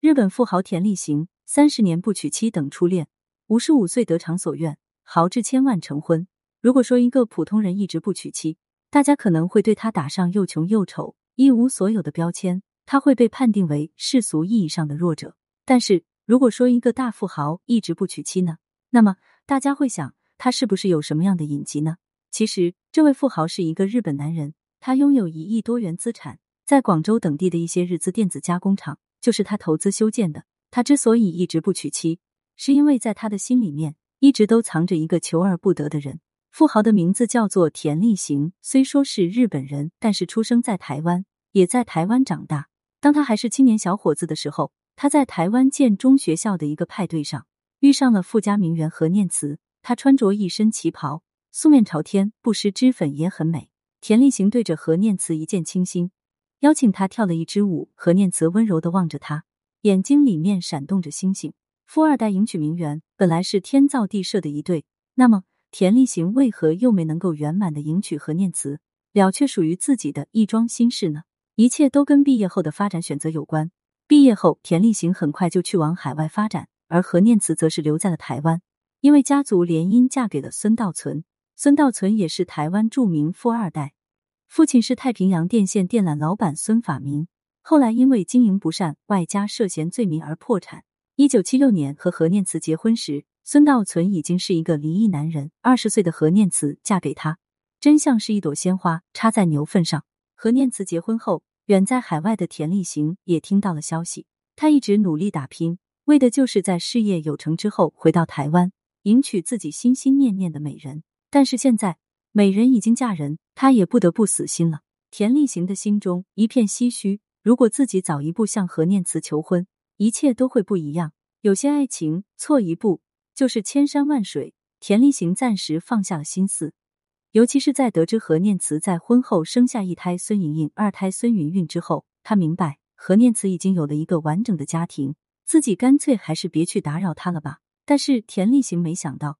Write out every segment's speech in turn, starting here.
日本富豪田立行三十年不娶妻等初恋，五十五岁得偿所愿，豪掷千万成婚。如果说一个普通人一直不娶妻，大家可能会对他打上又穷又丑、一无所有的标签，他会被判定为世俗意义上的弱者。但是如果说一个大富豪一直不娶妻呢？那么大家会想，他是不是有什么样的隐疾呢？其实，这位富豪是一个日本男人，他拥有一亿多元资产，在广州等地的一些日资电子加工厂就是他投资修建的。他之所以一直不娶妻，是因为在他的心里面一直都藏着一个求而不得的人。富豪的名字叫做田立行，虽说是日本人，但是出生在台湾，也在台湾长大。当他还是青年小伙子的时候，他在台湾建中学校的一个派对上遇上了富家名媛何念慈。他穿着一身旗袍，素面朝天，不施脂粉也很美。田立行对着何念慈一见倾心，邀请他跳了一支舞。何念慈温柔的望着他，眼睛里面闪动着星星。富二代迎娶名媛，本来是天造地设的一对，那么。田立行为何又没能够圆满的迎娶何念慈，了却属于自己的一桩心事呢？一切都跟毕业后的发展选择有关。毕业后，田立行很快就去往海外发展，而何念慈则是留在了台湾，因为家族联姻嫁给了孙道存。孙道存也是台湾著名富二代，父亲是太平洋电线电缆老板孙法明，后来因为经营不善，外加涉嫌罪名而破产。一九七六年和何念慈结婚时。孙道存已经是一个离异男人，二十岁的何念慈嫁给他，真像是一朵鲜花插在牛粪上。何念慈结婚后，远在海外的田立行也听到了消息。他一直努力打拼，为的就是在事业有成之后回到台湾，迎娶自己心心念念的美人。但是现在美人已经嫁人，他也不得不死心了。田立行的心中一片唏嘘。如果自己早一步向何念慈求婚，一切都会不一样。有些爱情错一步。就是千山万水，田立行暂时放下了心思，尤其是在得知何念慈在婚后生下一胎孙莹莹、二胎孙云云之后，他明白何念慈已经有了一个完整的家庭，自己干脆还是别去打扰她了吧。但是田立行没想到，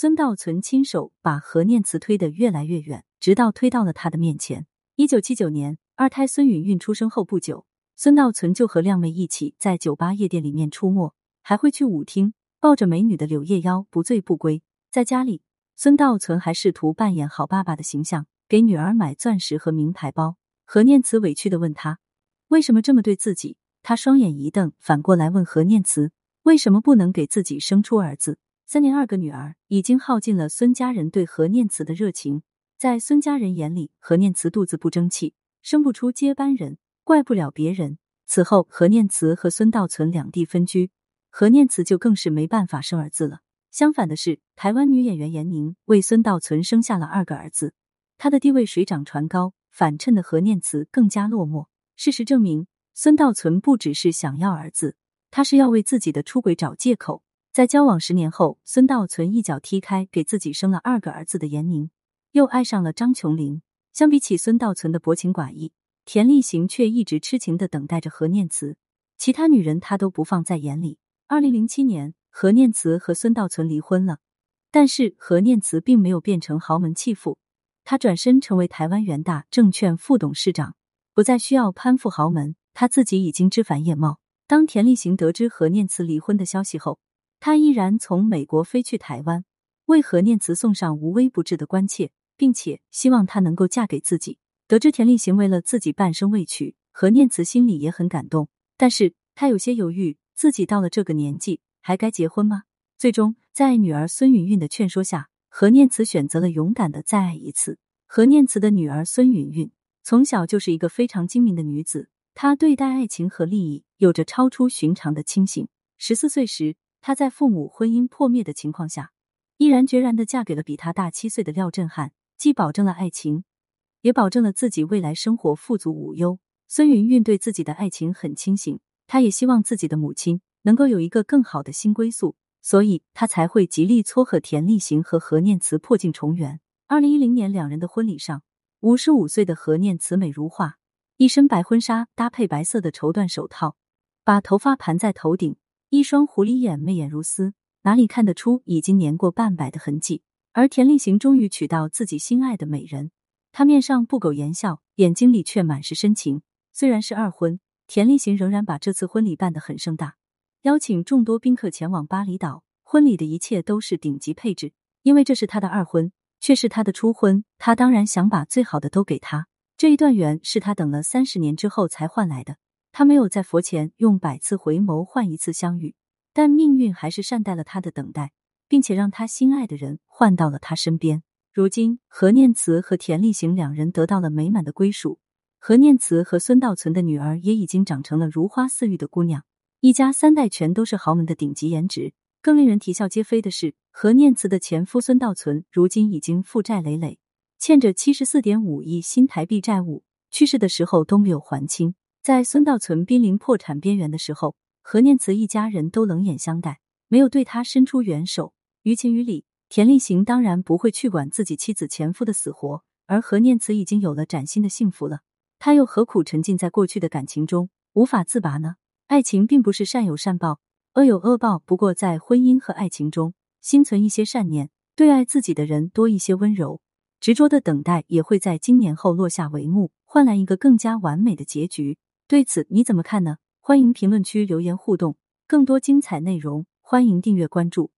孙道存亲手把何念慈推得越来越远，直到推到了他的面前。一九七九年，二胎孙云云出生后不久，孙道存就和靓妹一起在酒吧、夜店里面出没，还会去舞厅。抱着美女的柳叶腰不醉不归，在家里，孙道存还试图扮演好爸爸的形象，给女儿买钻石和名牌包。何念慈委屈的问他为什么这么对自己，他双眼一瞪，反过来问何念慈为什么不能给自己生出儿子。三年二个女儿已经耗尽了孙家人对何念慈的热情，在孙家人眼里，何念慈肚子不争气，生不出接班人，怪不了别人。此后，何念慈和孙道存两地分居。何念慈就更是没办法生儿子了。相反的是，台湾女演员闫宁为孙道存生下了二个儿子，她的地位水涨船高，反衬的何念慈更加落寞。事实证明，孙道存不只是想要儿子，他是要为自己的出轨找借口。在交往十年后，孙道存一脚踢开给自己生了二个儿子的严宁，又爱上了张琼林。相比起孙道存的薄情寡义，田立行却一直痴情的等待着何念慈，其他女人他都不放在眼里。二零零七年，何念慈和孙道存离婚了，但是何念慈并没有变成豪门弃妇，她转身成为台湾元大证券副董事长，不再需要攀附豪门，她自己已经枝繁叶茂。当田立行得知何念慈离婚的消息后，他依然从美国飞去台湾，为何念慈送上无微不至的关切，并且希望她能够嫁给自己。得知田立行为了自己半生未娶，何念慈心里也很感动，但是他有些犹豫。自己到了这个年纪，还该结婚吗？最终，在女儿孙云云的劝说下，何念慈选择了勇敢的再爱一次。何念慈的女儿孙云云从小就是一个非常精明的女子，她对待爱情和利益有着超出寻常的清醒。十四岁时，她在父母婚姻破灭的情况下，毅然决然的嫁给了比她大七岁的廖振汉，既保证了爱情，也保证了自己未来生活富足无忧。孙云云对自己的爱情很清醒。她也希望自己的母亲能够有一个更好的新归宿，所以她才会极力撮合田立行和何念慈破镜重圆。二零一零年，两人的婚礼上，五十五岁的何念慈美如画，一身白婚纱搭配白色的绸缎手套，把头发盘在头顶，一双狐狸眼媚眼如丝，哪里看得出已经年过半百的痕迹？而田立行终于娶到自己心爱的美人，他面上不苟言笑，眼睛里却满是深情。虽然是二婚。田立行仍然把这次婚礼办得很盛大，邀请众多宾客前往巴厘岛。婚礼的一切都是顶级配置，因为这是他的二婚，却是他的初婚，他当然想把最好的都给他。这一段缘是他等了三十年之后才换来的。他没有在佛前用百次回眸换一次相遇，但命运还是善待了他的等待，并且让他心爱的人换到了他身边。如今，何念慈和田立行两人得到了美满的归属。何念慈和孙道存的女儿也已经长成了如花似玉的姑娘，一家三代全都是豪门的顶级颜值。更令人啼笑皆非的是，何念慈的前夫孙道存如今已经负债累累，欠着七十四点五亿新台币债务，去世的时候都没有还清。在孙道存濒临破产边缘的时候，何念慈一家人都冷眼相待，没有对他伸出援手。于情于理。田立行当然不会去管自己妻子前夫的死活，而何念慈已经有了崭新的幸福了，他又何苦沉浸在过去的感情中无法自拔呢？爱情并不是善有善报，恶有恶报。不过在婚姻和爱情中，心存一些善念，对爱自己的人多一些温柔，执着的等待也会在今年后落下帷幕，换来一个更加完美的结局。对此你怎么看呢？欢迎评论区留言互动，更多精彩内容欢迎订阅关注。